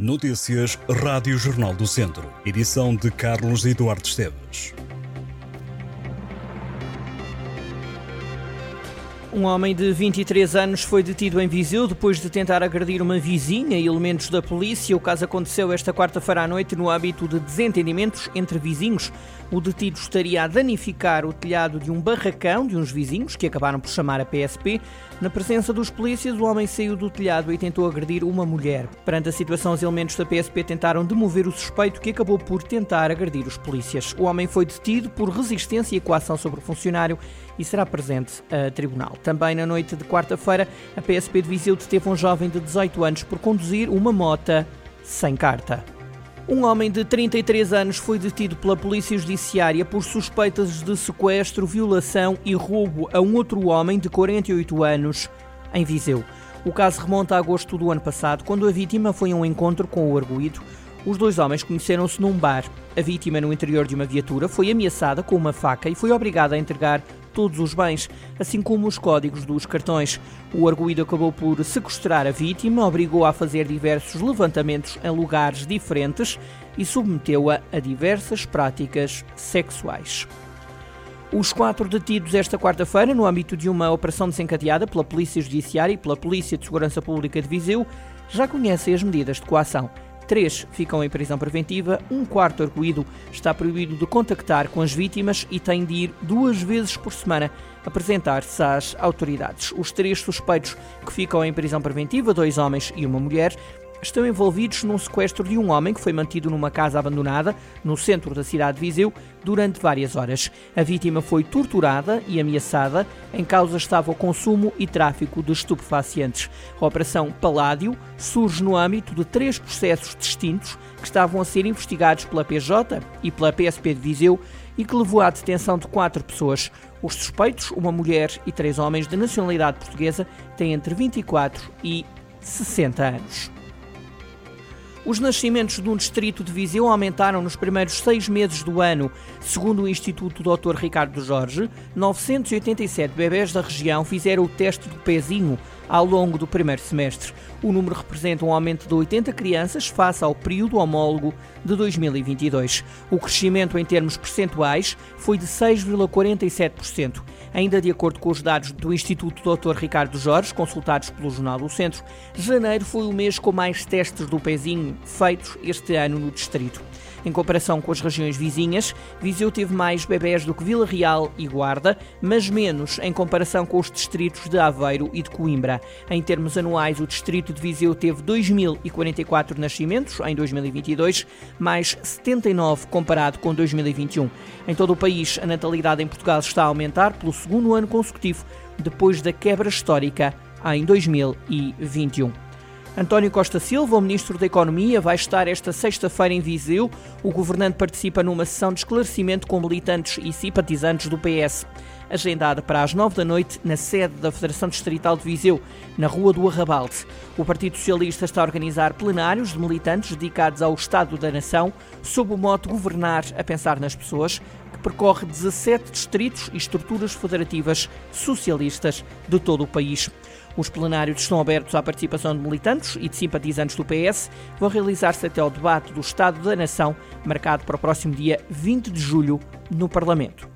Notícias Rádio Jornal do Centro. Edição de Carlos Eduardo Esteves. Um homem de 23 anos foi detido em Viseu depois de tentar agredir uma vizinha e elementos da polícia. O caso aconteceu esta quarta-feira à noite no âmbito de desentendimentos entre vizinhos. O detido estaria a danificar o telhado de um barracão de uns vizinhos, que acabaram por chamar a PSP. Na presença dos polícias, o homem saiu do telhado e tentou agredir uma mulher. Perante a situação, os elementos da PSP tentaram demover o suspeito, que acabou por tentar agredir os polícias. O homem foi detido por resistência e coação sobre o funcionário e será presente a tribunal. Também na noite de quarta-feira, a PSP de Viseu deteve um jovem de 18 anos por conduzir uma mota sem carta. Um homem de 33 anos foi detido pela Polícia Judiciária por suspeitas de sequestro, violação e roubo a um outro homem de 48 anos em Viseu. O caso remonta a agosto do ano passado, quando a vítima foi a um encontro com o arguído. Os dois homens conheceram-se num bar. A vítima, no interior de uma viatura, foi ameaçada com uma faca e foi obrigada a entregar todos os bens, assim como os códigos dos cartões. O arguído acabou por sequestrar a vítima, obrigou-a a fazer diversos levantamentos em lugares diferentes e submeteu-a a diversas práticas sexuais. Os quatro detidos esta quarta-feira, no âmbito de uma operação desencadeada pela Polícia Judiciária e pela Polícia de Segurança Pública de Viseu, já conhecem as medidas de coação. Três ficam em prisão preventiva, um quarto arguído está proibido de contactar com as vítimas e tem de ir duas vezes por semana apresentar-se às autoridades. Os três suspeitos que ficam em prisão preventiva, dois homens e uma mulher, estão envolvidos num sequestro de um homem que foi mantido numa casa abandonada no centro da cidade de Viseu durante várias horas. A vítima foi torturada e ameaçada. Em causa estava o consumo e tráfico de estupefacientes. A Operação Paládio surge no âmbito de três processos distintos que estavam a ser investigados pela PJ e pela PSP de Viseu e que levou à detenção de quatro pessoas. Os suspeitos, uma mulher e três homens de nacionalidade portuguesa, têm entre 24 e 60 anos. Os nascimentos no distrito de Viseu aumentaram nos primeiros seis meses do ano. Segundo o Instituto Dr. Ricardo Jorge, 987 bebés da região fizeram o teste do pezinho ao longo do primeiro semestre. O número representa um aumento de 80 crianças face ao período homólogo de 2022. O crescimento em termos percentuais foi de 6,47%. Ainda de acordo com os dados do Instituto Dr. Ricardo Jorge, consultados pelo Jornal do Centro, janeiro foi o mês com mais testes do pezinho feitos este ano no distrito. Em comparação com as regiões vizinhas, Viseu teve mais bebés do que Vila Real e Guarda, mas menos em comparação com os distritos de Aveiro e de Coimbra. Em termos anuais, o distrito de Viseu teve 2.044 nascimentos em 2022, mais 79 comparado com 2021. Em todo o país, a natalidade em Portugal está a aumentar pelo segundo ano consecutivo, depois da quebra histórica em 2021. António Costa Silva, o Ministro da Economia, vai estar esta sexta-feira em Viseu. O governante participa numa sessão de esclarecimento com militantes e simpatizantes do PS. Agendada para as nove da noite na sede da Federação Distrital de Viseu, na Rua do Arrabalde. O Partido Socialista está a organizar plenários de militantes dedicados ao Estado da Nação, sob o mote Governar a Pensar nas Pessoas, que percorre 17 distritos e estruturas federativas socialistas de todo o país. Os plenários estão abertos à participação de militantes e de simpatizantes do PS. Vão realizar-se até ao debate do Estado da Nação, marcado para o próximo dia 20 de julho, no Parlamento.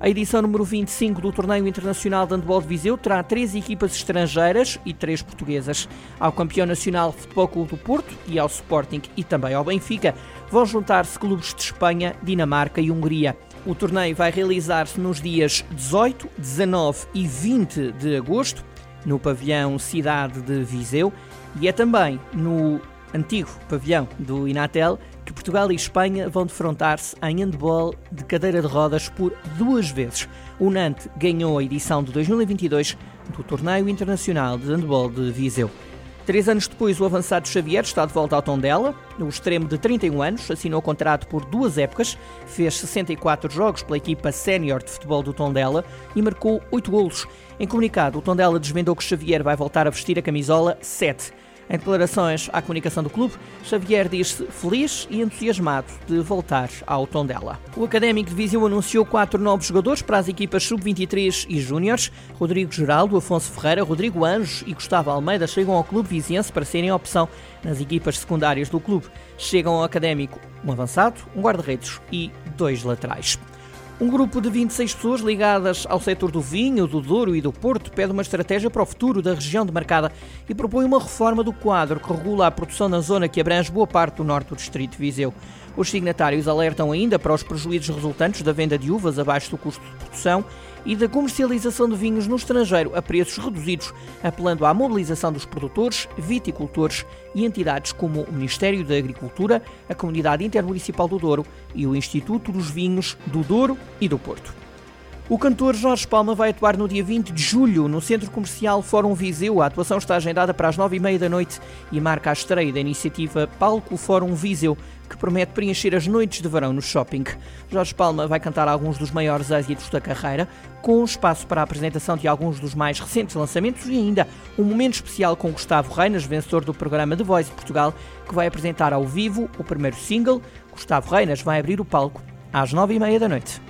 A edição número 25 do Torneio Internacional de Handball de Viseu terá três equipas estrangeiras e três portuguesas. Ao campeão nacional Futebol Clube do Porto e ao Sporting e também ao Benfica vão juntar-se clubes de Espanha, Dinamarca e Hungria. O torneio vai realizar-se nos dias 18, 19 e 20 de agosto no pavilhão Cidade de Viseu e é também no antigo pavilhão do Inatel que Portugal e Espanha vão defrontar-se em handball de cadeira de rodas por duas vezes. O Nantes ganhou a edição de 2022 do Torneio Internacional de Handball de Viseu. Três anos depois, o avançado Xavier está de volta ao Tondela. O extremo de 31 anos assinou contrato por duas épocas, fez 64 jogos pela equipa sénior de futebol do Tondela e marcou 8 golos. Em comunicado, o Tondela desvendou que Xavier vai voltar a vestir a camisola 7. Em declarações à comunicação do clube, Xavier diz-se feliz e entusiasmado de voltar ao Tondela. O Académico de Viseu anunciou quatro novos jogadores para as equipas sub-23 e júniores. Rodrigo Geraldo, Afonso Ferreira, Rodrigo Anjos e Gustavo Almeida chegam ao clube viziense para serem opção nas equipas secundárias do clube. Chegam ao Académico um avançado, um guarda-redes e dois laterais. Um grupo de 26 pessoas ligadas ao setor do vinho, do Douro e do Porto pede uma estratégia para o futuro da região demarcada e propõe uma reforma do quadro que regula a produção na zona que abrange boa parte do norte do distrito de Viseu. Os signatários alertam ainda para os prejuízos resultantes da venda de uvas abaixo do custo de produção e da comercialização de vinhos no estrangeiro a preços reduzidos, apelando à mobilização dos produtores, viticultores e entidades como o Ministério da Agricultura, a Comunidade Intermunicipal do Douro e o Instituto dos Vinhos do Douro e do Porto. O cantor Jorge Palma vai atuar no dia 20 de julho no Centro Comercial Fórum Viseu. A atuação está agendada para as 9h30 da noite e marca a estreia da iniciativa Palco Fórum Viseu, que promete preencher as noites de verão no shopping. Jorge Palma vai cantar alguns dos maiores êxitos da carreira, com espaço para a apresentação de alguns dos mais recentes lançamentos e ainda um momento especial com Gustavo Reinas, vencedor do programa The Voice Portugal, que vai apresentar ao vivo o primeiro single. Gustavo Reinas vai abrir o palco às 9h30 da noite.